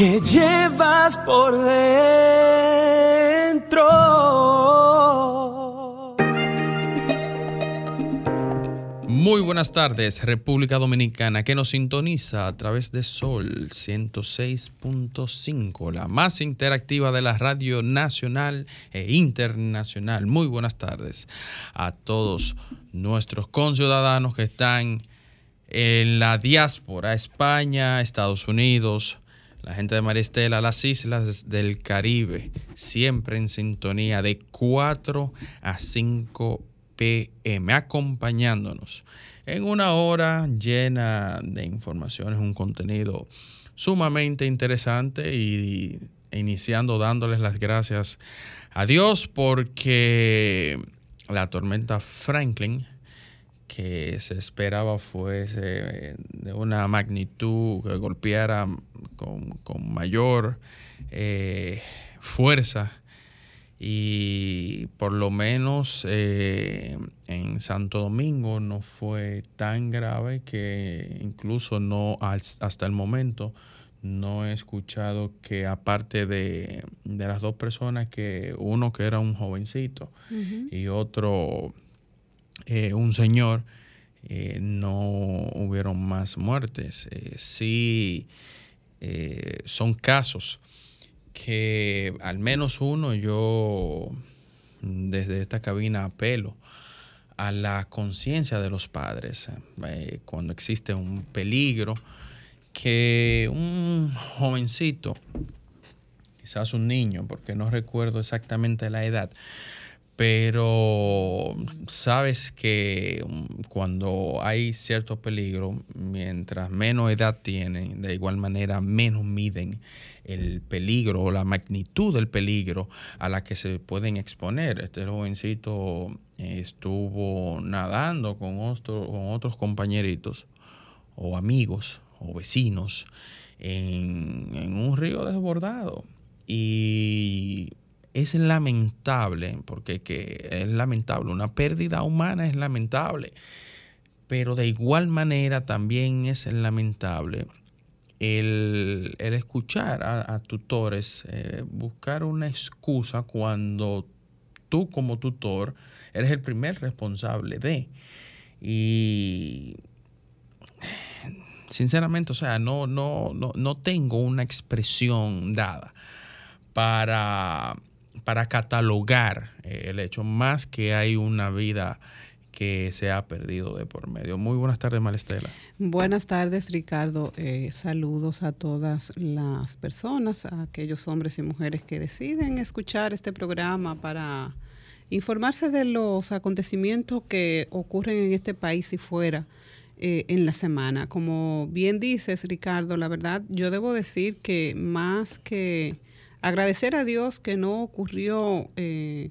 que llevas por dentro. Muy buenas tardes, República Dominicana, que nos sintoniza a través de Sol 106.5, la más interactiva de la radio nacional e internacional. Muy buenas tardes a todos nuestros conciudadanos que están en la diáspora, España, Estados Unidos, la gente de Maristela, las islas del Caribe, siempre en sintonía de 4 a 5 pm, acompañándonos en una hora llena de informaciones, un contenido sumamente interesante y iniciando dándoles las gracias a Dios porque la tormenta Franklin que se esperaba fuese de una magnitud que golpeara con, mayor eh, fuerza. Y por lo menos eh, en Santo Domingo no fue tan grave que incluso no hasta el momento no he escuchado que aparte de, las dos personas que uno que era un jovencito y otro eh, un señor, eh, no hubieron más muertes. Eh, sí, son casos que al menos uno yo desde esta cabina apelo a la conciencia de los padres cuando existe un peligro que un jovencito, quizás un niño, porque no recuerdo exactamente la edad, pero sabes que um, cuando hay cierto peligro, mientras menos edad tienen, de igual manera menos miden el peligro o la magnitud del peligro a la que se pueden exponer. Este jovencito estuvo nadando con, con otros compañeritos o amigos o vecinos en, en un río desbordado y es lamentable, porque que es lamentable, una pérdida humana es lamentable, pero de igual manera también es lamentable el, escuchar a, tutores eh, buscar una excusa cuando tú como tutor eres el primer responsable de. Y sinceramente, o sea, no, no, no, no tengo una expresión dada para para catalogar eh, el hecho, más que hay una vida que se ha perdido de por medio. Muy buenas tardes, Malestela. Buenas tardes, Ricardo. Eh, saludos a todas las personas, a aquellos hombres y mujeres que deciden escuchar este programa para informarse de los acontecimientos que ocurren en este país y fuera eh, en la semana. Como bien dices, Ricardo, la verdad, yo debo decir que más que Agradecer a Dios que no ocurrió eh,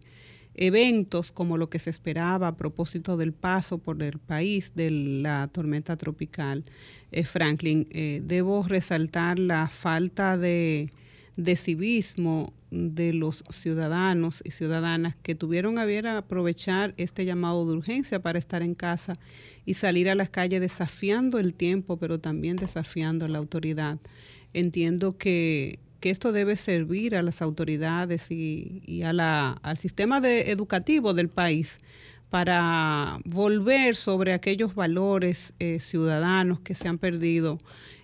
eventos como lo que se esperaba a propósito del paso por el país de la tormenta tropical eh, Franklin. Eh, debo resaltar la falta de, de civismo de los ciudadanos y ciudadanas que tuvieron a aprovechar este llamado de urgencia para estar en casa y salir a las calles desafiando el tiempo, pero también desafiando a la autoridad. Entiendo que que esto debe servir a las autoridades y, al sistema educativo del país para volver sobre aquellos valores eh, ciudadanos que se han perdido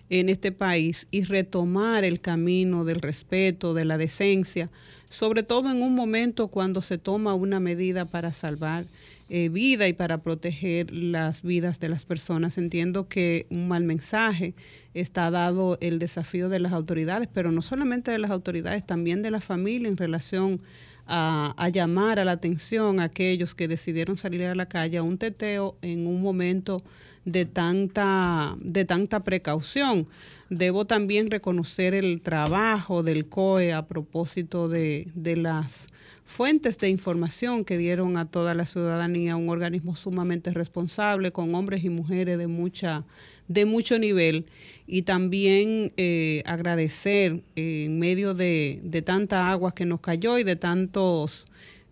en este país y retomar el camino del respeto, de la decencia, sobre todo en un momento cuando se toma una medida para salvar eh, vida y para proteger las vidas de las personas. Entiendo que un mal mensaje está dado el desafío de las autoridades, pero no solamente de las autoridades, también de la familia en relación a, llamar a la atención a aquellos que decidieron salir a la calle a un teteo en un momento de tanta, de tanta precaución. Debo también reconocer el trabajo del COE a propósito de, de las fuentes de información que dieron a toda la ciudadanía, un organismo sumamente responsable, con hombres y mujeres de mucha de mucho nivel. Y también eh, agradecer en medio de, de tanta agua que nos cayó y de tantos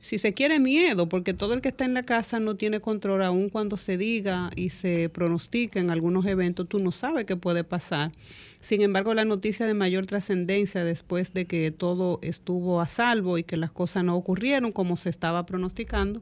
si se quiere, miedo, porque todo el que está en la casa no tiene control, aun cuando se diga y se pronostica en algunos eventos, tú no sabes qué puede pasar. Sin embargo, la noticia de mayor trascendencia después de que todo estuvo a salvo y que las cosas no ocurrieron como se estaba pronosticando,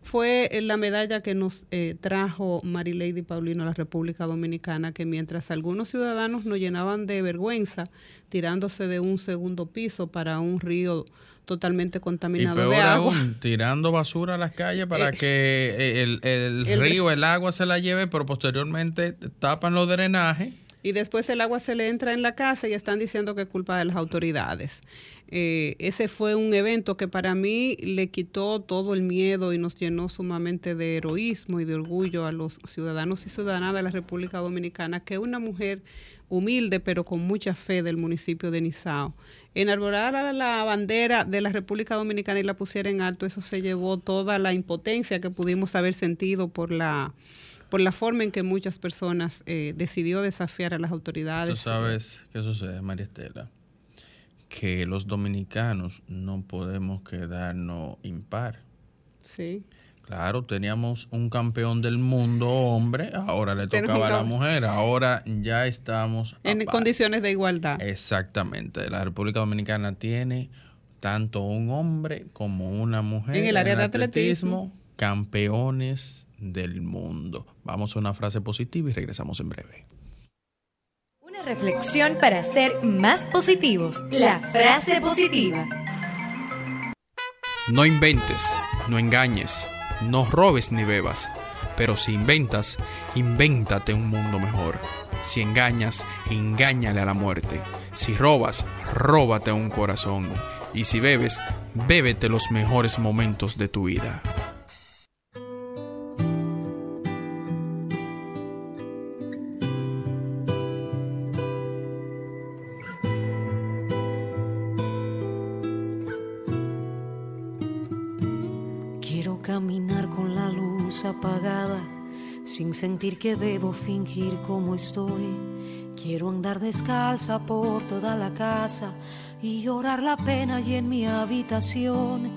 fue la medalla que nos eh, trajo Marilady Paulino a la República Dominicana, que mientras algunos ciudadanos nos llenaban de vergüenza tirándose de un segundo piso para un río totalmente contaminado y peor de agua. Aún, tirando basura a las calles para Eh, que el, el el- río, el agua se la lleve, pero posteriormente tapan los drenajes. y después el agua se le entra en la casa y están diciendo que es culpa de las autoridades. Eh, ese fue un evento que para mí le quitó todo el miedo y nos llenó sumamente de heroísmo y de orgullo a los ciudadanos y ciudadanas de la República Dominicana, que una mujer humilde pero con mucha fe del municipio de Nizao. Enarborara la bandera de la República Dominicana y la pusiera en alto, eso se llevó toda la impotencia que pudimos haber sentido por la por la forma en que muchas personas eh, decidió desafiar a las autoridades. Tú sabes qué sucede, María Estela. Que los dominicanos no podemos quedarnos impar. Sí. Claro, teníamos un campeón del mundo hombre, ahora le tocaba a la mujer, ahora ya estamos En par. condiciones de igualdad. Exactamente, la República Dominicana tiene tanto un hombre como una mujer En el área de atletismo. campeones del mundo. Vamos a una frase positiva y regresamos en breve. Una reflexión para ser más positivos. La frase positiva. No inventes, no engañes, no robes ni bebas. Pero si inventas, invéntate un mundo mejor. Si engañas, engáñale a la muerte. Si robas, róbate un corazón. Y si bebes, bébete los mejores momentos de tu vida. Sin sentir que debo fingir como estoy. Quiero andar descalza por toda la casa y llorar la pena y en mi habitación.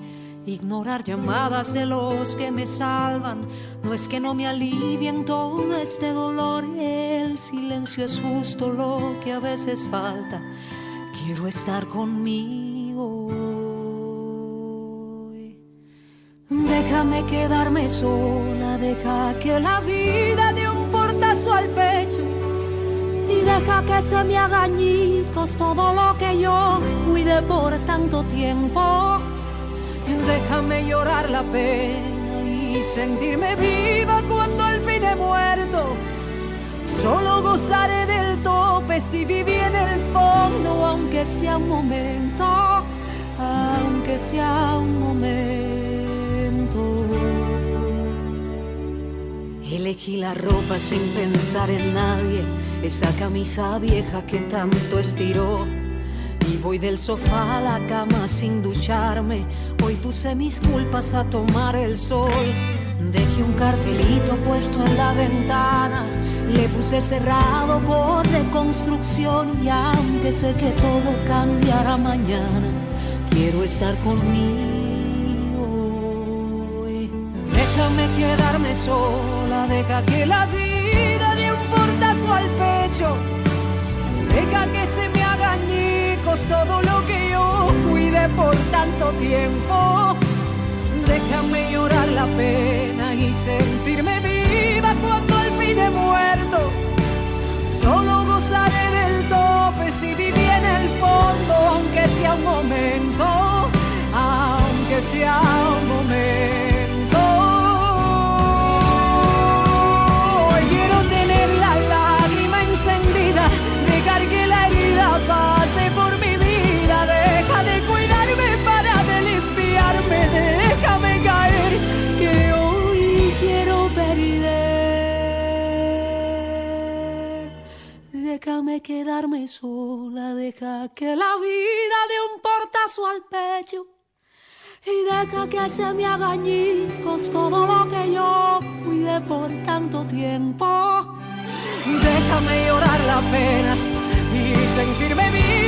Ignorar llamadas de los que me salvan, no es que no me alivien todo este dolor. El silencio es justo lo que a veces falta. Quiero estar conmigo. Déjame quedarme sola, deja que la vida dé un portazo al pecho y deja que se me haga añicos todo lo que yo cuide por tanto tiempo. Déjame llorar la pena y sentirme viva cuando al fin he muerto. Solo gozaré del tope si viví en el fondo, aunque sea un momento, aunque sea un momento. Elegí la ropa sin pensar en nadie, esa camisa vieja que tanto estiró. Y voy del sofá a la cama sin ducharme. Hoy puse mis culpas a tomar el sol. Dejé un cartelito puesto en la ventana. Le puse cerrado por reconstrucción. Y aunque sé que todo cambiará mañana, quiero estar conmigo. Quedarme sola, deja que la vida dé un portazo al pecho. Deja que se me haga añicos todo lo que yo cuide por tanto tiempo. Déjame llorar la pena y sentirme viva cuando al fin he muerto. Solo gozaré del tope si viví en el fondo, aunque sea un momento, aunque sea un momento. Quedarme sola, deja que la vida dé un portazo al pecho y deja que se me haga añicos todo lo que yo cuide por tanto tiempo. Déjame llorar la pena y sentirme viva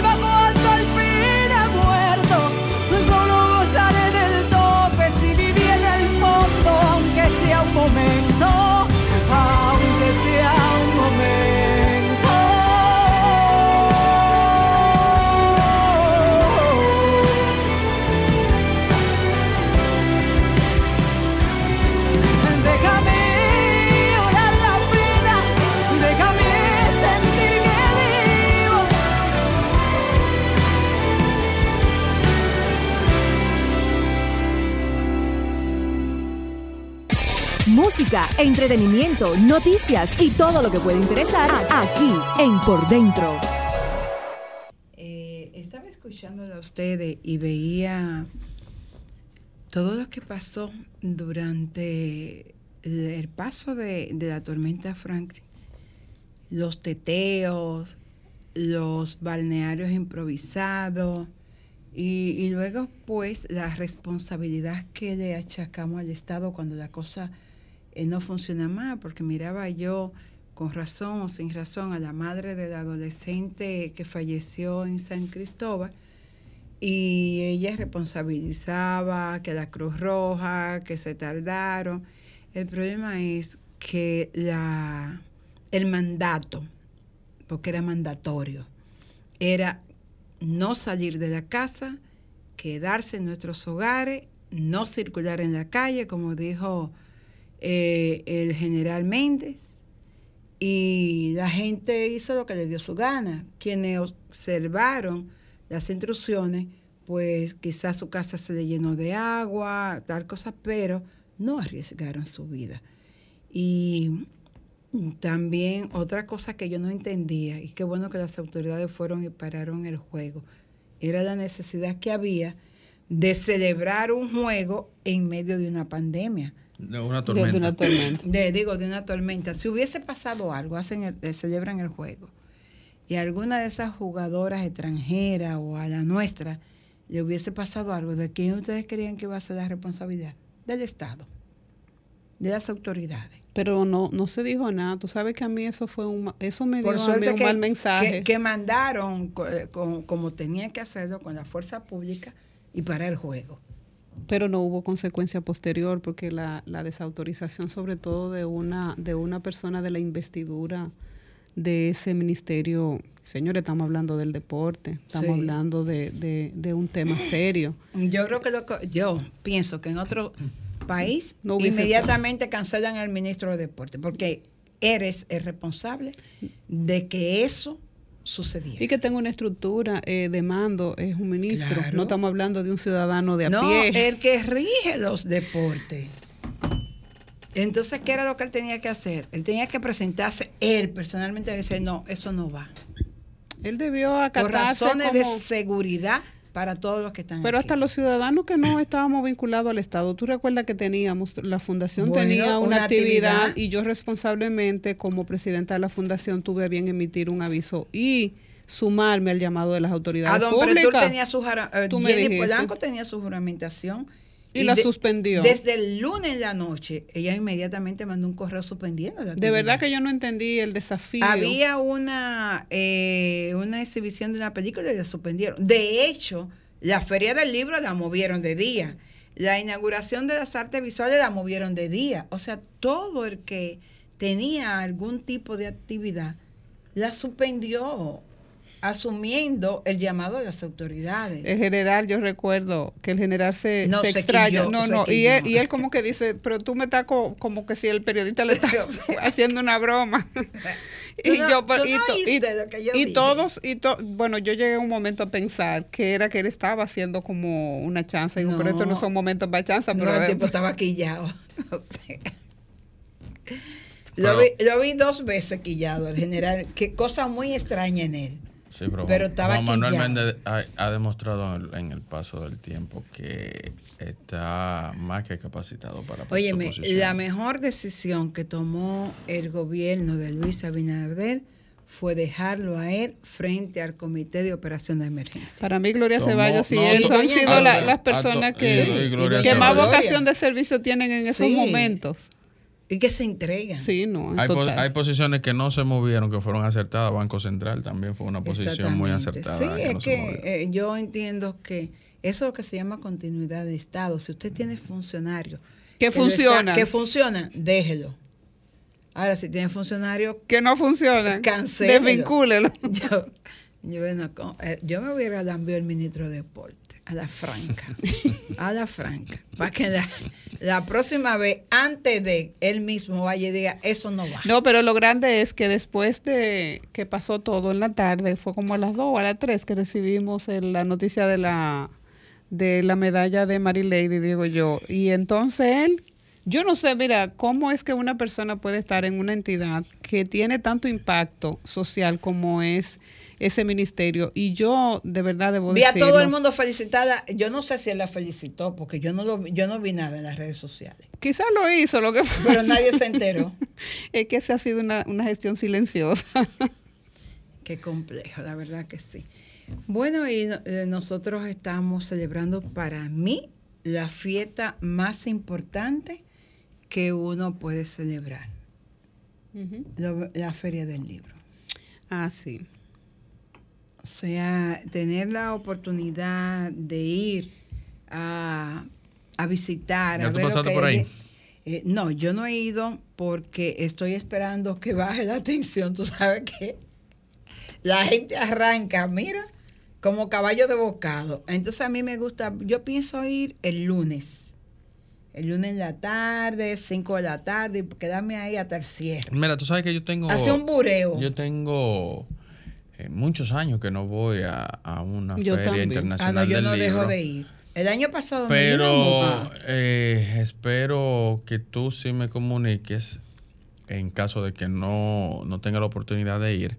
Música, entretenimiento, noticias y todo lo que puede interesar aquí en Por Dentro. Eh, estaba escuchándolo a ustedes y veía todo lo que pasó durante el, el paso de, de la tormenta Franklin. Los teteos, los balnearios improvisados y, y luego pues la responsabilidad que le achacamos al Estado cuando la cosa eh, no funciona más, porque miraba yo con razón o sin razón a la madre del adolescente que falleció en San Cristóbal y ella responsabilizaba que la Cruz Roja, que se tardaron. El problema es que la, el mandato, porque era mandatorio, era no salir de la casa, quedarse en nuestros hogares, no circular en la calle, como dijo eh, el general Méndez, y la gente hizo lo que le dio su gana. Quienes observaron las instrucciones, pues quizás su casa se le llenó de agua, tal cosa, pero no arriesgaron su vida. Y también otra cosa que yo no entendía, y qué bueno que las autoridades fueron y pararon el juego, era la necesidad que había de celebrar un juego en medio de una pandemia. De una tormenta. de una tormenta. De, digo, de una tormenta. Si hubiese pasado algo, hacen el- eh, celebran el juego. Y a alguna de esas jugadoras extranjeras o a la nuestra le hubiese pasado algo, ¿de quién ustedes creían que iba a ser la responsabilidad? Del Estado, de las autoridades. Pero no, no se dijo nada. Tú sabes que a mí eso fue un, eso me dio a mí un que, mal mensaje. que, que mandaron eh, con- como tenían que hacerlo con la fuerza pública y para el juego. Pero no hubo consecuencia posterior porque la, la desautorización sobre todo de una de una persona de la investidura de ese ministerio señores estamos hablando del deporte estamos Sí. hablando de, de- de un tema serio Yo creo que lo que- yo pienso que en otro país No inmediatamente cancelan al ministro de Deporte porque eres el responsable de que eso sucediera. y que tenga una estructura eh, de mando es un ministro Claro. no estamos hablando de un ciudadano de a no, pie el que rige los deportes. Entonces, ¿qué era lo que él tenía que hacer? Él tenía que presentarse él personalmente y decir, no, eso no va. él debió Por acatarse razones como- de seguridad para todos los que están Pero aquí. hasta los ciudadanos que no estábamos vinculados al Estado, tú recuerdas que teníamos, la fundación Bueno, tenía una, una actividad, actividad. y yo responsablemente como presidenta de la fundación tuve a bien emitir un aviso y sumarme al llamado de las A autoridades don Pretur públicas. tenía su me Jenny. Polanco tenía su juramentación. Y la suspendió. Desde el lunes en la noche, ella inmediatamente mandó un correo suspendiendo la De verdad que yo no entendí el desafío. Había una, eh, una exhibición de una película y la suspendieron. De hecho, la Feria del Libro la movieron de día. La inauguración de las artes visuales la movieron de día. O sea, todo el que tenía algún tipo de actividad la suspendió, asumiendo el llamado de las autoridades. El general, yo recuerdo que el general se, No, se se extraña. quilló, no, se no. Y él, y él como que dice, pero tú me estás co- como que si el periodista le está haciendo una broma. Y no- yo, y, no y- que yo y todos, y to- bueno, yo llegué un momento a pensar que era que él estaba haciendo como una chanza. Digo, pero estos no No. son momentos para chanza. No, Pero el tipo estaba quillado. O sea, Pero- lo, vi, lo vi dos veces quillado, el general. Qué cosa muy extraña en él. Sí, pero, Pero estaba Juan Manuel. Méndez ha, ha demostrado en el, en el paso del tiempo que está más que capacitado para Óyeme, la mejor decisión que tomó el gobierno de Luis Abinader fue dejarlo a él frente al comité de operación de emergencia. Para mí, Gloria Tomó- Ceballos y no, eso han sido la- las personas Alto- que, y- y Gloria que más vocación de servicio tienen en esos momentos. Y que se entregan. Sí, no, Hay, po- total. hay posiciones que no se movieron, que fueron acertadas. Banco Central también fue una posición muy acertada. Sí, que es no que eh, yo entiendo que eso es lo que se llama continuidad de Estado. Si usted tiene funcionarios Que está- que funcionan, déjelo. Ahora, si tiene funcionarios, que no funcionan. Cancélelo. Desvincúlelo. yo, yo, bueno, con- eh, yo me hubiera lambido el ministro de Deporte, a la franca, a la franca, para que la, la próxima vez, antes de él mismo vaya y diga, eso no va. No, pero lo grande es que después de que pasó todo en la tarde, fue como a las 2 o a las 3 que recibimos el- la noticia de la de la medalla de Mary Lady, digo yo. Y entonces él, yo no sé, mira, cómo es que una persona puede estar en una entidad que tiene tanto impacto social como es ese ministerio. Y yo, de verdad, debo Vi a todo el mundo felicitada. Yo no sé si él la felicitó, porque yo no, lo, vi- yo no vi nada en las redes sociales. Quizás lo hizo, lo que Pero nadie se enteró. es que esa ha sido una, una gestión silenciosa. Qué complejo, la verdad que sí. Bueno, y eh, nosotros estamos celebrando para mí la fiesta más importante que uno puede celebrar, la feria del libro. ah, sí. O sea, tener la oportunidad de ir a, a visitar. ¿Ya a tú ver pasaste por ahí? Eh, no, yo no he ido porque estoy esperando que baje la tensión. Tú sabes que la gente arranca, mira, como caballo de bocado. Entonces a mí me gusta, yo pienso ir el lunes. El lunes en la tarde, 5 de la tarde, y quedarme ahí hasta el cierre. Mira, tú sabes que yo tengo. Hace un bureo. Yo tengo eh, muchos años que no voy a, a una Yo feria también. Ah, internacional no, yo del no libro. dejo de ir. El año pasado me Pero mojada. eh, espero que tú sí me comuniques, en caso de que no, no tenga la oportunidad de ir,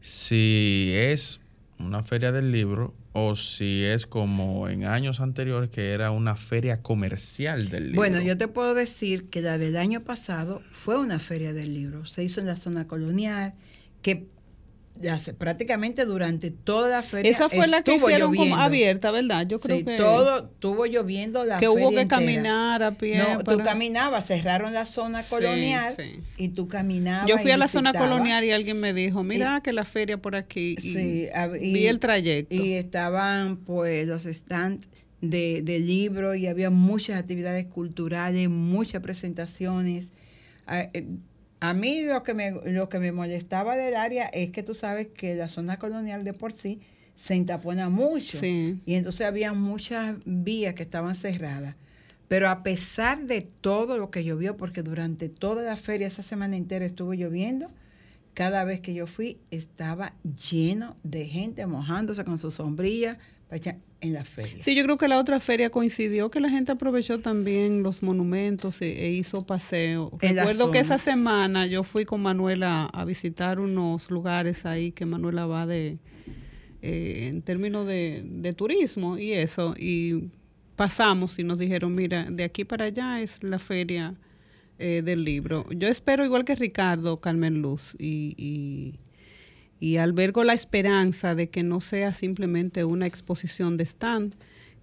si es una feria del libro o si es como en años anteriores que era una feria comercial del libro. Bueno, yo te puedo decir que la del año pasado fue una feria del libro. Se hizo en la zona colonial, que hace- prácticamente durante toda la feria Esa fue la que hicieron como abierta, ¿verdad? Yo creo Sí, que todo estuvo lloviendo la que hubo feria que entera. caminar a pie. No, tú para- caminabas, cerraron la zona Sí, colonial sí. y tú caminabas. Yo fui a la zona colonial y alguien me dijo, mira Y- que la feria por aquí. Y vi el trayecto. Y estaban pues los stands de, de libros y había muchas actividades culturales, muchas presentaciones. A, eh, a mí lo que, me, lo que me molestaba del área es que tú sabes que la zona colonial de por sí se entapona mucho. Sí. Y entonces había muchas vías que estaban cerradas. Pero a pesar de todo lo que llovió, porque durante toda la feria, esa semana entera estuvo lloviendo, cada vez que yo fui estaba lleno de gente mojándose con su sombrilla para echar en la feria. Sí, yo creo que la otra feria coincidió que la gente aprovechó también los monumentos e, e hizo paseo. En Recuerdo que esa semana yo fui con Manuela a visitar unos lugares ahí que Manuela va de eh, en términos de, de turismo y eso y pasamos y nos dijeron mira de aquí para allá es la feria eh, del libro. Yo espero igual que Ricardo Carmen Luz y, y y albergo la esperanza de que no sea simplemente una exposición de stand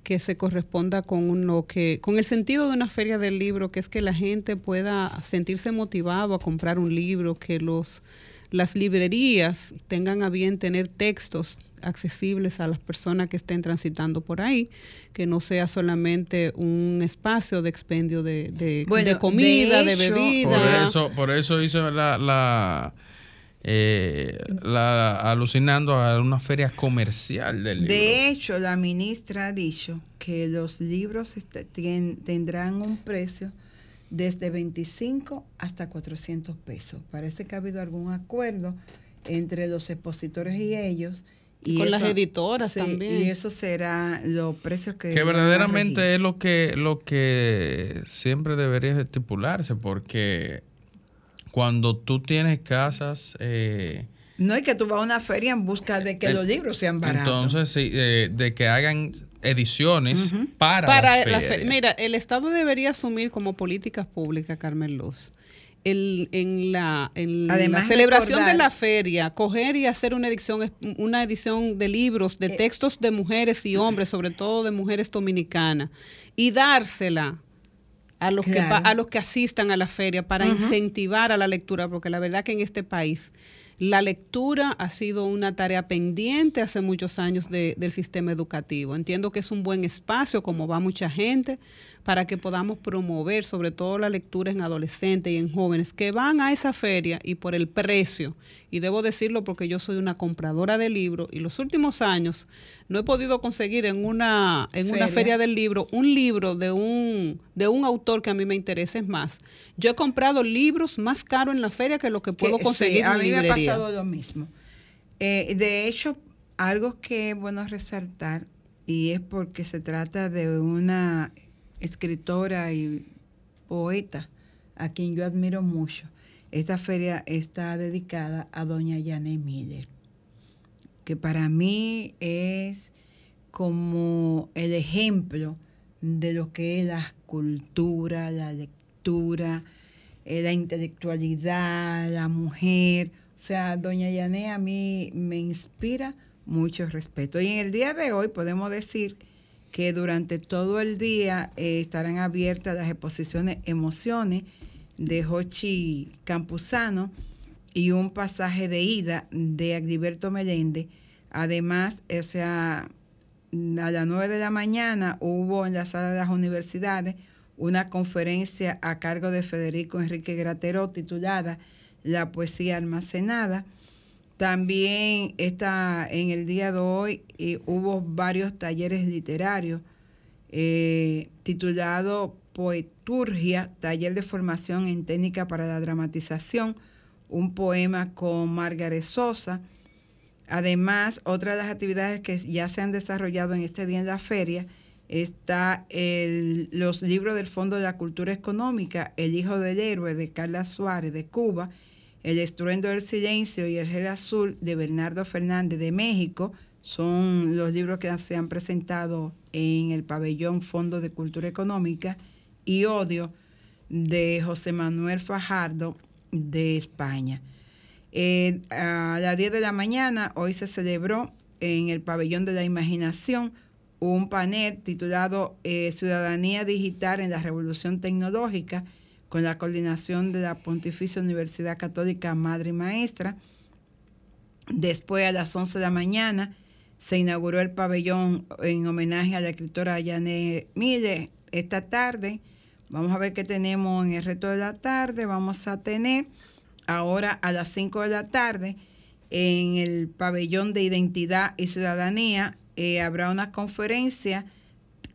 que se corresponda con lo que con el sentido de una feria del libro que es que la gente pueda sentirse motivado a comprar un libro que los las librerías tengan a bien tener textos accesibles a las personas que estén transitando por ahí, que no sea solamente un espacio de expendio de, de- Bueno, de comida, de, de hecho, bebida. Por eso, por eso hice la, la, eh, la- alucinando a una feria comercial del libro. De hecho, la ministra ha dicho que los libros este- tendrán un precio desde 25 hasta 400 pesos. Parece que ha habido algún acuerdo entre los expositores y ellos. Y Con las editoras sí, también. Y eso será los precios que... que verdaderamente es lo que lo que siempre debería estipularse porque cuando tú tienes casas eh, No, y que tú vas a una feria en busca de que El- los libros sean baratos. entonces sí, eh, de que hagan ediciones para, la fe- ferias. Mira, el Estado debería asumir como políticas públicas, Carmen Luz, el- en la, en Además, la celebración recordar- de la feria, coger y hacer una edición, una edición de libros, de Eh, textos de mujeres y hombres, sobre todo de mujeres dominicanas, y dársela a los, que, Claro. a los que asistan a la feria para incentivar a la lectura, porque la verdad que en este país la lectura ha sido una tarea pendiente hace muchos años de- del sistema educativo. Entiendo que es un buen espacio, como va mucha gente, para que podamos promover sobre todo la lectura en adolescentes y en jóvenes que van a esa feria y por el precio, y debo decirlo porque yo soy una compradora de libros y los últimos años no he podido conseguir en una en una Feria. feria del libro un libro de un de un autor que a mí me interese es más. Yo he comprado libros más caros en la feria que lo que puedo Que- conseguir sí, en a mí me ha pasado lo mismo. Eh, de hecho, algo que es bueno resaltar, y es porque se trata de una escritora y poeta a quien yo admiro mucho. Esta feria está dedicada a doña Janet Miller, que para mí es como el ejemplo de lo que es la cultura, la lectura, eh, la intelectualidad, la mujer. O sea, doña Yané a mí me inspira mucho respeto. Y en el día de hoy podemos decir que durante todo el día eh, estarán abiertas las exposiciones Emociones de Jochi Campuzano y un pasaje de ida de Agriberto Meléndez. Además, o a las 9 de la mañana hubo en la sala de las universidades una conferencia a cargo de Federico Enrique Gratero titulada La poesía almacenada. También está en el día de hoy eh, hubo varios talleres literarios eh, titulado Poeturgia, taller de formación en técnica para la dramatización, un poema con Margaret Sosa. Además, otra de las actividades que ya se han desarrollado en este día en la feria está el- los libros del Fondo de la Cultura Económica, El Hijo del Héroe de Carla Suárez de Cuba, El Estruendo del Silencio y El Gel Azul de Bernardo Fernández de México. Son los libros que se han presentado en el pabellón Fondo de Cultura Económica y Odio de José Manuel Fajardo de España. Eh, a las 10 de la mañana, hoy se celebró en el Pabellón de la Imaginación un panel titulado eh, Ciudadanía Digital en la Revolución Tecnológica con la coordinación de la Pontificia Universidad Católica Madre y Maestra. Después, a las 11 de la mañana, se inauguró el pabellón en homenaje a la escritora Janet Mille. Esta tarde, vamos a ver qué tenemos en el resto de la tarde. Vamos a tener ahora a las 5 de la tarde en el pabellón de identidad y ciudadanía eh, habrá una conferencia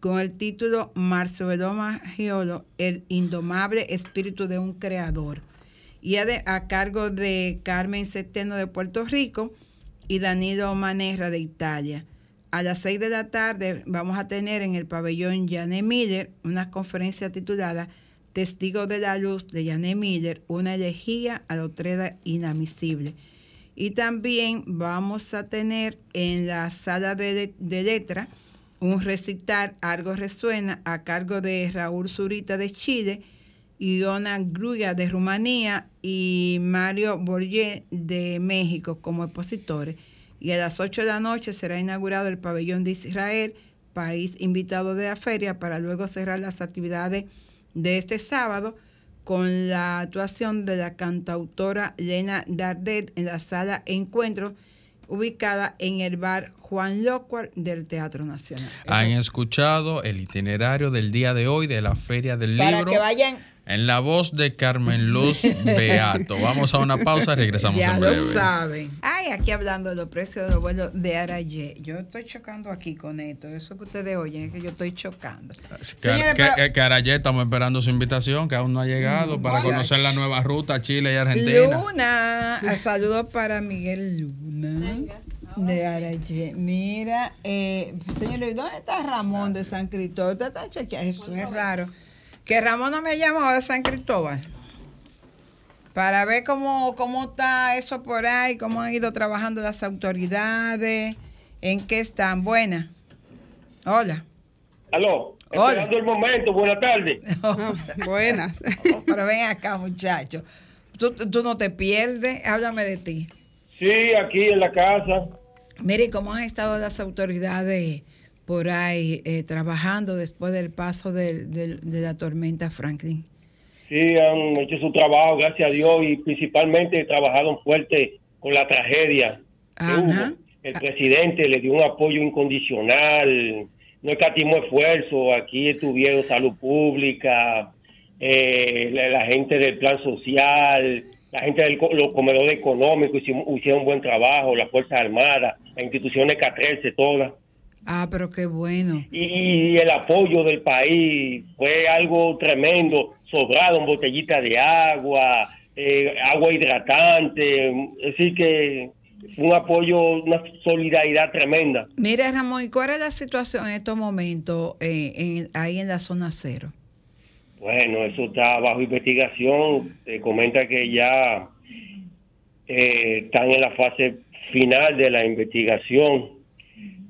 con el título Marcelo Maggiolo, el indomable espíritu de un creador, y a, de- a cargo de Carmen Centeno de Puerto Rico y Danilo Manerra de Italia. A las 6 de la tarde vamos a tener en el pabellón Janet Miller una conferencia titulada Testigo de la Luz de Janet Miller, una elegía a la otrera inadmisible. Y también vamos a tener en la sala de, de letra un recital, Algo Resuena, a cargo de Raúl Zurita de Chile, Iona Gruya de Rumanía y Mario Borges de México como expositores. Y a las 8 de la noche será inaugurado el pabellón de Israel, país invitado de la feria, para luego cerrar las actividades de este sábado con la actuación de la cantautora Lena Dardet en la sala Encuentro, ubicada en el bar Juan Locuar del Teatro Nacional. Han escuchado el itinerario del día de hoy de la Feria del Para Libro que vayan, en la voz de Carmen Luz Beato. Vamos a una pausa, regresamos ya en lo breve. saben. Ay, aquí hablando de los precios de los vuelos de Arayé. Yo estoy chocando aquí con esto. Eso que ustedes oyen es que yo estoy chocando. Que, Señores, que, pero- que- que Arayé, estamos esperando su invitación, que aún no ha llegado, para conocer la nueva ruta a Chile y Argentina. Luna, saludos para Miguel Luna de Arayé. Mira, eh, señores, ¿dónde está Ramón de San Cristóbal? Usted está chequeando, eso es raro. Que Ramón no me llamó de San Cristóbal. Para ver cómo, cómo está eso por ahí, cómo han ido trabajando las autoridades, en qué están. Buenas. Hola. Aló, Hola. esperando el momento, buenas tardes. Buenas. Pero ven acá, muchacho. Tú, tú no te pierdes. Háblame de ti. Sí, aquí en la casa. Mire, ¿cómo han estado las autoridades por ahí eh, trabajando después del paso del- del- de la tormenta Franklin? Sí, han hecho su trabajo, gracias a Dios, y principalmente trabajaron fuerte con la tragedia Ajá. hubo. El presidente le dio un apoyo incondicional, no escatimó esfuerzo, aquí estuvieron salud pública, eh, la, la gente del plan social, la gente de los comedores económicos hicieron, hicieron un buen trabajo, las Fuerzas Armadas, las instituciones 14, todas. Ah, pero qué bueno. y el apoyo del país fue algo tremendo, sobraron botellitas de agua, eh, agua hidratante, así que un apoyo, una solidaridad tremenda. Mire, Ramón, ¿y cuál es la situación en estos momentos eh, en- ahí en la zona cero? Bueno, eso está bajo investigación, se comenta que ya eh, están en la fase final de la investigación,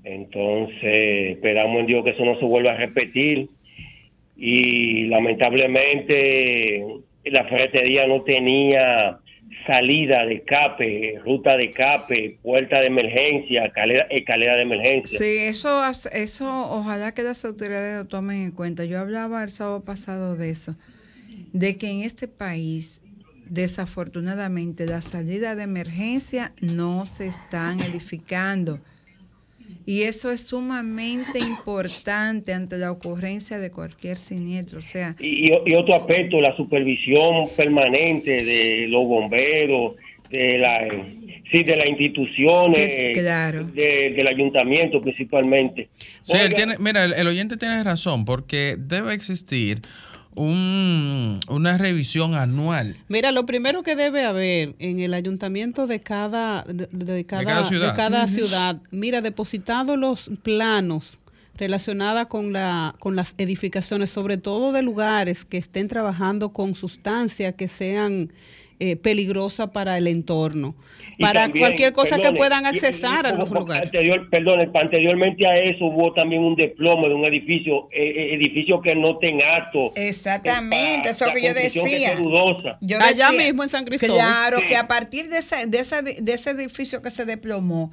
entonces esperamos en Dios que eso no se vuelva a repetir y lamentablemente la ferretería no tenía salida de escape, ruta de escape, puerta de emergencia, escalera, escalera de emergencia. Sí, eso, eso ojalá que las autoridades lo tomen en cuenta. Yo hablaba el sábado pasado de eso, de que en este país, desafortunadamente, las salidas de emergencia no se están edificando. Y eso es sumamente importante ante la ocurrencia de cualquier siniestro. O sea, Y, y otro aspecto, la supervisión permanente de los bomberos, de la, sí, de las instituciones, Que- claro. de- del ayuntamiento principalmente. Sí, él tiene, mira, el, el oyente tiene razón, porque debe existir un, una revisión anual. Mira, lo primero que debe haber en el ayuntamiento de cada, de, de cada, cada ciudad. de cada ciudad, mira, depositado los planos relacionados con, la, con las edificaciones, sobre todo de lugares que estén trabajando con sustancias que sean eh, peligrosas para el entorno, y para también, cualquier cosa que perdone, puedan y- y- accesar a y los lugares. Anterior, perdone, anteriormente a eso hubo también un desplome de un edificio, eh, eh, edificio que no tenga acto. Exactamente, eso La que yo que decía. dudosa. Yo Allá decía- mismo en San Cristóbal. Claro, Sí. que a partir de, esa- de, esa- de ese edificio que se desplomó,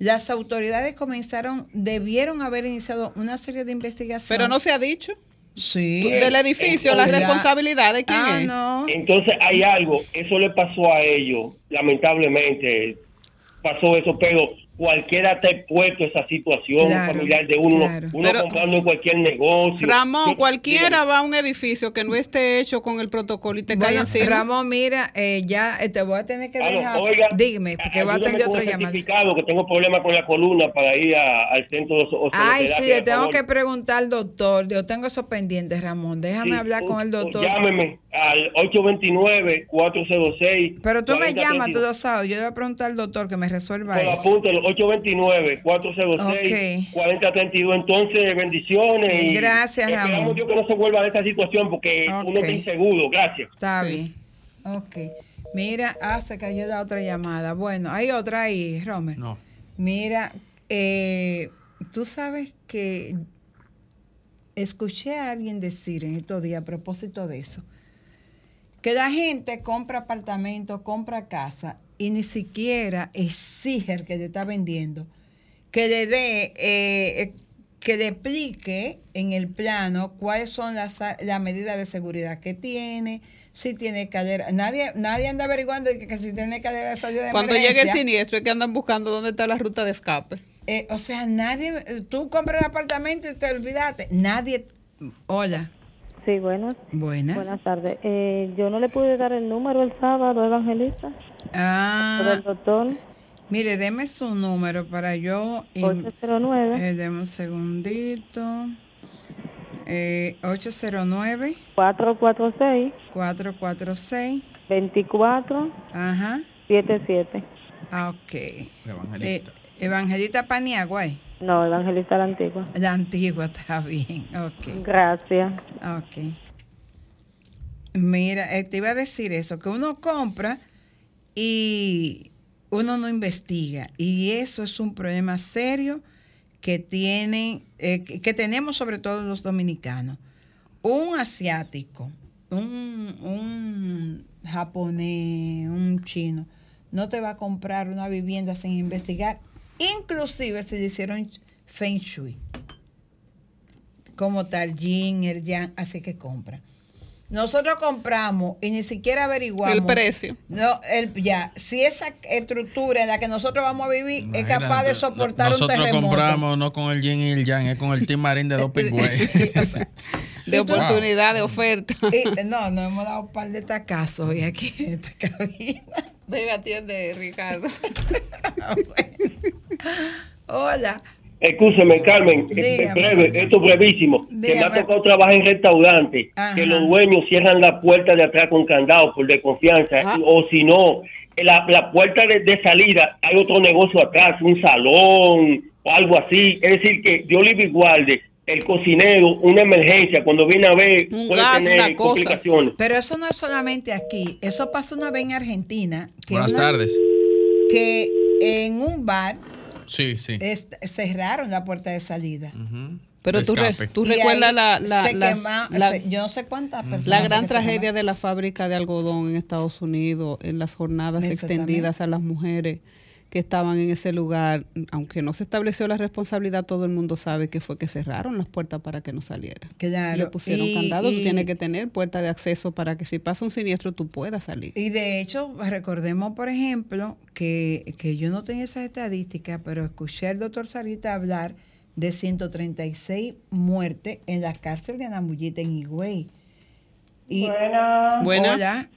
las autoridades comenzaron, debieron haber iniciado una serie de investigaciones. Pero no se ha dicho. Sí. Del edificio, la responsabilidad de quién Ah, es. no. Entonces hay algo, eso le pasó a ellos, lamentablemente pasó eso, pero cualquiera está expuesto a esa situación Claro, familiar de uno, claro. uno Pero- comprando en cualquier negocio. Ramón, Yo- cualquiera va a un edificio que no esté hecho con el protocolo y te cae Bueno, encima. Ramón, mira, eh, ya eh, te voy a tener que dejar. oiga, Dime, porque va a atender llamada. certificado, que tengo problemas con la columna para ir a- al centro de Ay, sí, le tengo favor. que preguntar al doctor. Yo tengo esos pendientes, Ramón. Déjame Sí, hablar o- con el o doctor. Llámeme al 829-406. Pero tú me llamas 4032. todos sábados. Yo le voy a preguntar al doctor que me resuelva Pues eso. apúntelo, 829-406-4032. Entonces, bendiciones. y Gracias, Esperamos Ramón. Dios que no se vuelva a esta situación porque uno está inseguro. Gracias. Está Sí. bien. Ok. Mira, ah, se cayó la otra llamada. Bueno, hay otra ahí, Romer. No. Mira, eh, tú sabes que escuché a alguien decir en estos días a propósito de eso, que la gente compra apartamento, compra casa y ni siquiera exige al que le está vendiendo que le dé, eh, que le explique en el plano cuáles son las, las medidas de seguridad que tiene, si tiene cadera. Nadie, nadie anda averiguando que, que si tiene cadera de salida de Cuando llegue el siniestro es que andan buscando dónde está la ruta de escape. Eh, o sea, nadie, eh, tú compras un apartamento y te olvidaste. Nadie, hola, Sí, buenas. buenas. Buenas tardes. Eh, yo no le pude dar el número el sábado, Evangelista, Ah, del doctor. mire, deme su número para yo. im- 809 eh, deme un segundito. Eh, 809 446 446 24 Ajá. 77. Ah, ok. Evangelista. Eh, Evangelista Paniagua, ¿eh? No, Evangelista la antigua. la antigua está bien. Ok. Gracias. Ok. Mira, eh, te iba a decir eso, que uno compra y uno no investiga. Y eso es un problema serio que tienen, eh, que tenemos sobre todo los dominicanos. Un asiático, un, un japonés, un chino, no te va a comprar una vivienda sin investigar, inclusive si le hicieron feng shui, como tal, yin, el yang, así que compra. Nosotros compramos y ni siquiera averiguamos El precio. No, el, ya, si esa estructura en la que nosotros vamos a vivir es capaz de soportar un Nosotros terremoto. compramos no con el yin y el yang, es con el Team Marín de dos pingües. De oportunidad, de oferta. Y- no, no hemos dado un par de tacazos hoy aquí en esta cabina. Ven, atiende, Ricardo. Hola. Escúcheme, Carmen, eh, Dígame. breve, esto es brevísimo. Que me ha tocado trabajar en restaurantes, Ajá. que los dueños cierran la puerta de atrás con candado por desconfianza, Ah. o si no, la, la puerta de, de salida hay otro negocio atrás, un salón o algo así. Es decir, que Dios libre y guarde el cocinero, una emergencia, cuando viene a ver, Un puede gas, tener una cosa. complicaciones. Pero eso no es solamente aquí. Eso pasó una vez en Argentina. Que Buenas una- tardes. Que en un bar Sí, sí. est- cerraron la puerta de salida. Pero tú, re- tú recuerdas la, la, la- quema- la- se- yo no sé cuántas personas. la gran tragedia de la fábrica de algodón en Estados Unidos, en las jornadas extendidas a las mujeres que estaban en ese lugar, aunque no se estableció la responsabilidad, todo el mundo sabe que fue que cerraron las puertas para que no saliera. Claro. Le pusieron Y- candado, tú tienes que tener puerta de acceso para que si pasa un siniestro tú puedas salir. Y de hecho, recordemos, por ejemplo, que, que yo no tenía esas estadísticas, pero escuché al doctor Sarita hablar de 136 muertes en la cárcel de Namullita en Higüey. Y, Buenas. Buenas. Hola.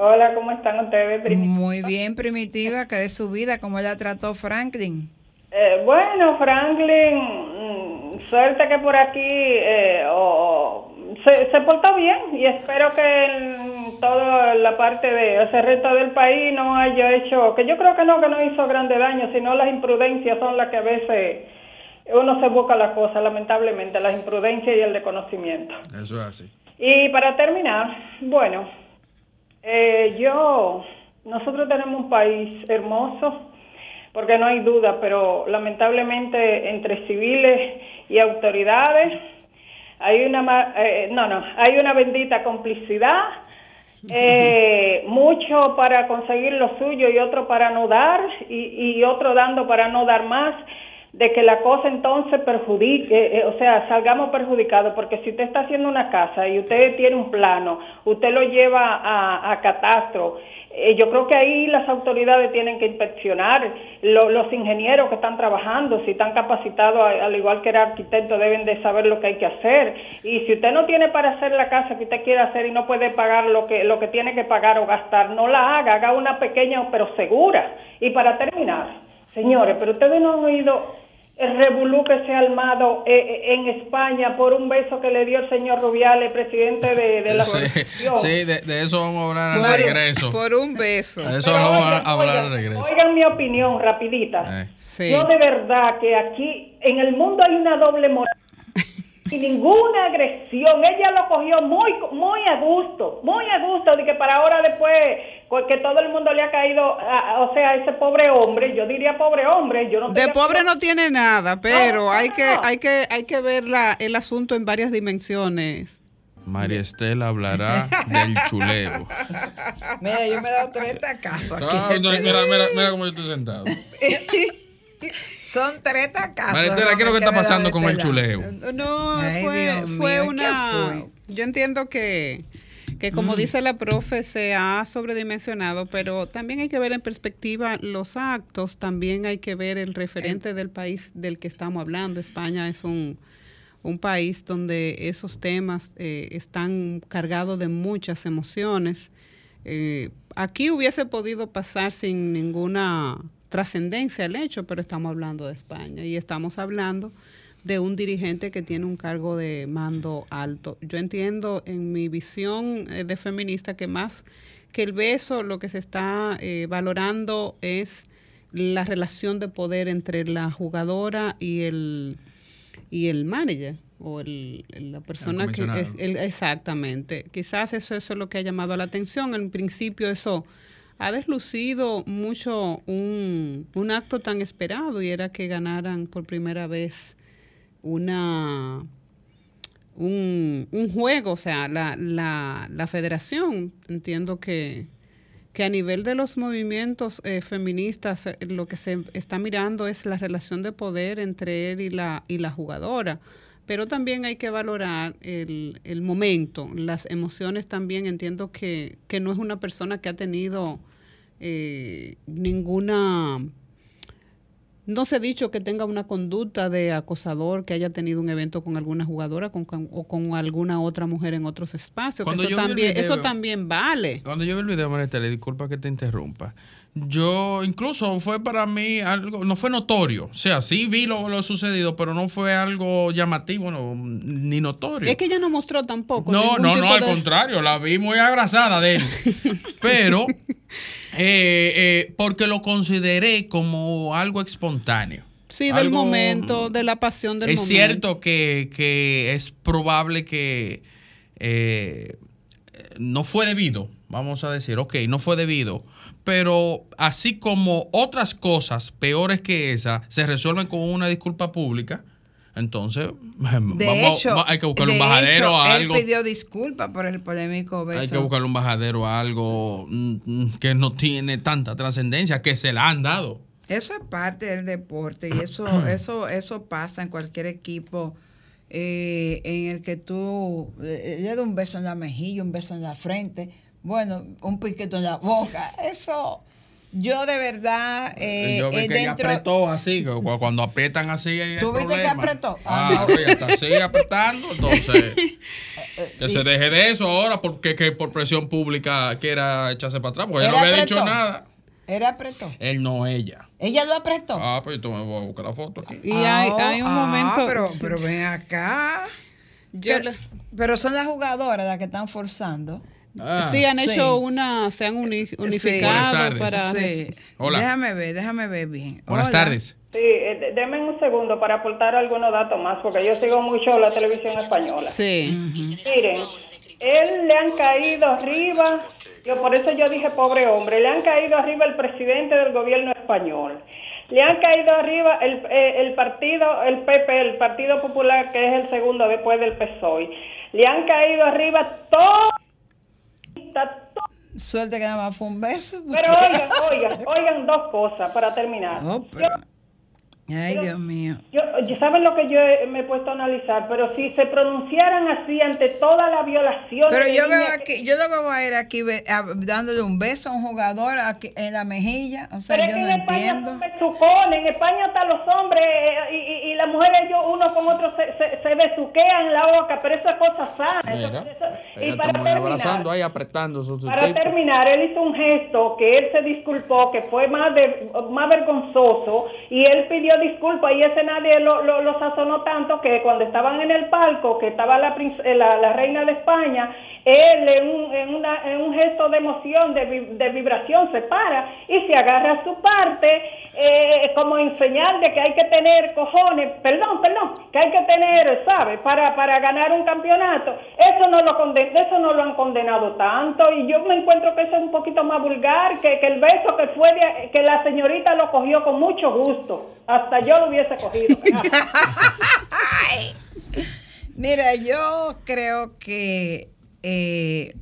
Hola, ¿cómo están ustedes? Primi- Muy bien, Primitiva, que de su vida, cómo la trató Franklin. Eh, bueno, Franklin, mm, suerte que por aquí eh, o- se, se portó bien y espero que en toda la parte de ese resto del país no haya hecho, que yo creo que no, que no hizo grande daño, sino las imprudencias son las que a veces uno se busca las cosas, lamentablemente, las imprudencias y el desconocimiento. Eso es así. Y para terminar, bueno, eh, yo, nosotros tenemos un país hermoso, porque no hay duda, pero lamentablemente entre civiles y autoridades hay una, eh, no, no, hay una bendita complicidad, eh, mucho para conseguir lo suyo y otro para no dar, y, y otro dando para no dar más de que la cosa entonces perjudique, eh, eh, o sea, salgamos perjudicados, porque si usted está haciendo una casa y usted tiene un plano, usted lo lleva a, a catastro, eh, yo creo que ahí las autoridades tienen que inspeccionar lo- los ingenieros que están trabajando, si están capacitados, al igual que el arquitecto, deben de saber lo que hay que hacer. Y si usted no tiene para hacer la casa que usted quiere hacer y no puede pagar lo que, lo que tiene que pagar o gastar, no la haga, haga una pequeña pero segura. Y para terminar, señores, pero ustedes no han oído el revolú que se ha armado eh, eh, en España por un beso que le dio el señor Rubiales, presidente de, de la Sí, sí, de, de eso vamos a hablar al Por- regreso. Por un beso. De eso Pero vamos a oigan, hablar al regreso. Oigan mi opinión, rapidita. Eh. Sí. Yo de verdad que aquí en el mundo hay una doble moral y ninguna agresión. Ella lo cogió muy muy a gusto, muy a gusto de que para ahora después co- que todo el mundo le ha caído, a- o sea, a ese pobre hombre, yo diría pobre hombre, yo no De pobre no tiene nada, pero no, hay no, que no. hay que hay que ver la, el asunto en varias dimensiones. María Estela hablará del chuleo. Mira, yo me he dado tres tacazos aquí. Ah, no, mira, mira, mira cómo yo estoy sentado. Son tres tacazos. María Estela, ¿qué es lo que está pasando con el chuleo? No, Ay, fue, Dios fue mío, ¿qué una. fue? Yo entiendo que, que como dice la profe, se ha sobredimensionado, pero también hay que ver en perspectiva los actos, también hay que ver el referente del país del que estamos hablando. España es un, un país donde esos temas eh, están cargados de muchas emociones. Eh, aquí hubiese podido pasar sin ninguna trascendencia el hecho, pero estamos hablando de España y estamos hablando de un dirigente que tiene un cargo de mando alto. Yo entiendo en mi visión eh, de feminista que más que el beso, lo que se está eh, valorando es la relación de poder entre la jugadora y el y el manager o el, la persona que el- exactamente. Quizás eso, eso es lo que ha llamado la atención. En principio eso ha deslucido mucho un, un acto tan esperado y era que ganaran por primera vez una un, un juego, o sea, la, la, la federación, entiendo que, que a nivel de los movimientos eh, feministas eh, lo que se está mirando es la relación de poder entre él y la, y la jugadora. Pero también hay que valorar el, el momento, las emociones también. Entiendo que, que no es una persona que ha tenido eh, ninguna no se ha dicho que tenga una conducta de acosador, que haya tenido un evento con alguna jugadora con, con- o con alguna otra mujer en otros espacios. que eso, también, video- eso también vale. Cuando yo vi el video, Maritela, disculpa que te interrumpa. Yo, incluso fue para mí algo, no fue notorio. O sea, sí vi lo, lo sucedido, pero no fue algo llamativo no, ni notorio. Es que ella no mostró tampoco. No, no, no, al de- contrario, la vi muy abrazada de él. Pero, eh, eh, porque lo consideré como algo espontáneo. Sí, del momento, de la pasión del es momento. cierto que, que es probable que eh, no fue debido, vamos a decir, ok, no fue debido, pero así como otras cosas peores que esa se resuelven con una disculpa pública, entonces De vamos- hecho, hay que buscar un bajadero hecho, a él algo. pidió disculpas por el polémico beso. Hay que buscarle un bajadero a algo mm, mm, que no tiene tanta trascendencia, que se la han dado. Eso es parte del deporte y eso, eso, eso pasa en cualquier equipo eh, en el que tú eh, le das un beso en la mejilla, un beso en la frente, bueno, un piquito en la boca. Eso, yo de verdad, eh, Yo vi eh, que ella dentro, apretó así, cuando aprietan así. ¿Tú viste que apretó? Ah, Ah, no. ella está así apretando, entonces. Que se deje de eso ahora porque que por presión pública quiera echarse para atrás, porque ella no había apretó. dicho nada. Él apretó. Él no, ella. Ella lo apretó. Ah, pues tú me voy a buscar la foto aquí. Y hay, Ah, hay un ah, momento. Pero, pero ven acá. Yo pero son las jugadoras las que están forzando. Ah. sí, han Sí. hecho una, se han uni- unificado Buenas tardes. para. Sí. Hola. Déjame ver, déjame ver bien. Buenas Hola. tardes. Sí, eh, de- denme un segundo para aportar algunos datos más, porque yo sigo mucho la televisión española. Sí. Miren, él le han caído arriba, yo por eso yo dije pobre hombre, le han caído arriba el presidente del gobierno español. Le han caído arriba el, eh, el partido, el PP, el Partido Popular, que es el segundo después del PSOE. Le han caído arriba todo. Suerte que nada más fue un beso. Pero oigan, oigan, oigan dos cosas para terminar. Oh, pero- Ay, Dios mío. Yo, ¿Saben lo que yo he- me he puesto a analizar? Pero si se pronunciaran así ante toda la violación. Pero yo veo niñas que- aquí, yo lo veo a él aquí a- dándole un beso a un jugador aquí en la mejilla. O sea, Pero es yo que no en España entiendo. son besucones, en España hasta los hombres eh, y, y- y las mujeres, ellos uno con otro se, se, se besuquean la boca, pero eso es cosa sana. eso- Mira, eso- y ella para terminar, abrazando ahí, apretando su, su para tipo. terminar, él hizo un gesto que él se disculpó, que fue más de, más vergonzoso, y él pidió disculpas, y ese nadie lo, lo, sazonó tanto que cuando estaban en el palco, que estaba la, eh, la, la reina de España, él en un, en una- en un gesto de emoción, de, de vibración, se para y se agarra a su parte, eh, como en señal de que hay que tener cojones, perdón, perdón, que hay que tener, ¿sabe? Para, para ganar un campeonato. Eso no, lo conden- eso no lo han condenado tanto y yo me encuentro que eso es un poquito más vulgar que, que el beso que fue de- que la señorita lo cogió con mucho gusto. Hasta yo lo hubiese cogido. Mira, yo creo que eh,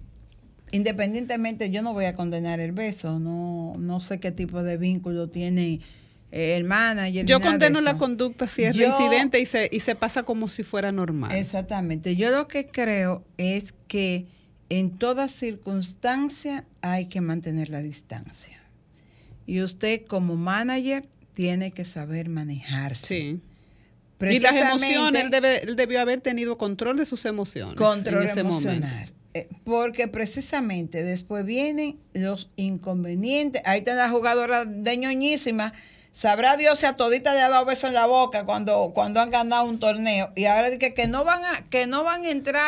independientemente, yo no voy a condenar el beso. No, no sé qué tipo de vínculo tiene el manager. Yo condeno la conducta si es Yo- reincidente y se, y se pasa como si fuera normal. Exactamente. Yo lo que creo es que en toda circunstancia hay que mantener la distancia. Y usted como manager tiene que saber manejarse. Sí. Y las emociones, él, debe, él debió haber tenido control de sus emociones. Control en ese emocional. momento. Eh, Porque precisamente después vienen los inconvenientes. Ahí está la jugadora de ñoñísima. Sabrá Dios si a todita le ha dado beso en la boca cuando, cuando han ganado un torneo. Y ahora dice que no van a, que no van a entrar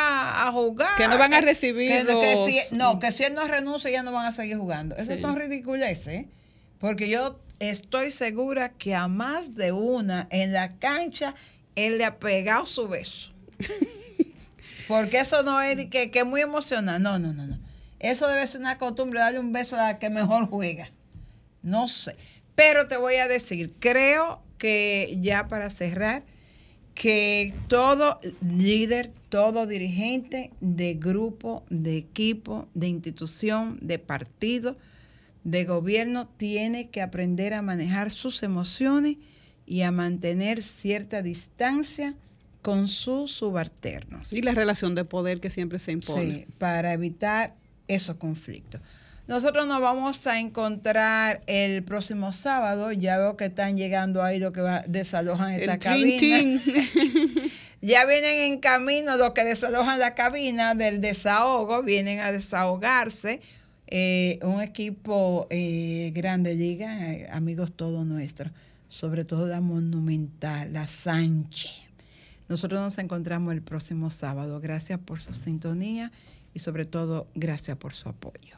a jugar. Que no van a recibir que- que si- no, que si él no renuncia ya no van a seguir jugando. Esas Sí. son ridiculeces. ¿eh? Porque yo estoy segura que a más de una en la cancha él le ha pegado su beso. Porque eso no es que, que es muy emocional. No, no, no, no. Eso debe ser una costumbre, darle un beso a la que mejor juega. No sé. Pero te voy a decir, creo que ya para cerrar, que todo líder, todo dirigente de grupo, de equipo, de institución, de partido, de gobierno, tiene que aprender a manejar sus emociones y a mantener cierta distancia con sus subalternos. Y la relación de poder que siempre se impone. Sí, para evitar esos conflictos. Nosotros nos vamos a encontrar el próximo sábado. Ya veo que están llegando ahí los que va, desalojan esta El cabina. ya vienen en camino los que desalojan la cabina del desahogo, vienen a desahogarse. Eh, un equipo eh, grande, digan, eh, amigos todos nuestros, sobre todo la Monumental, la Sánchez. Nosotros nos encontramos el próximo sábado. Gracias por su sintonía y sobre todo gracias por su apoyo.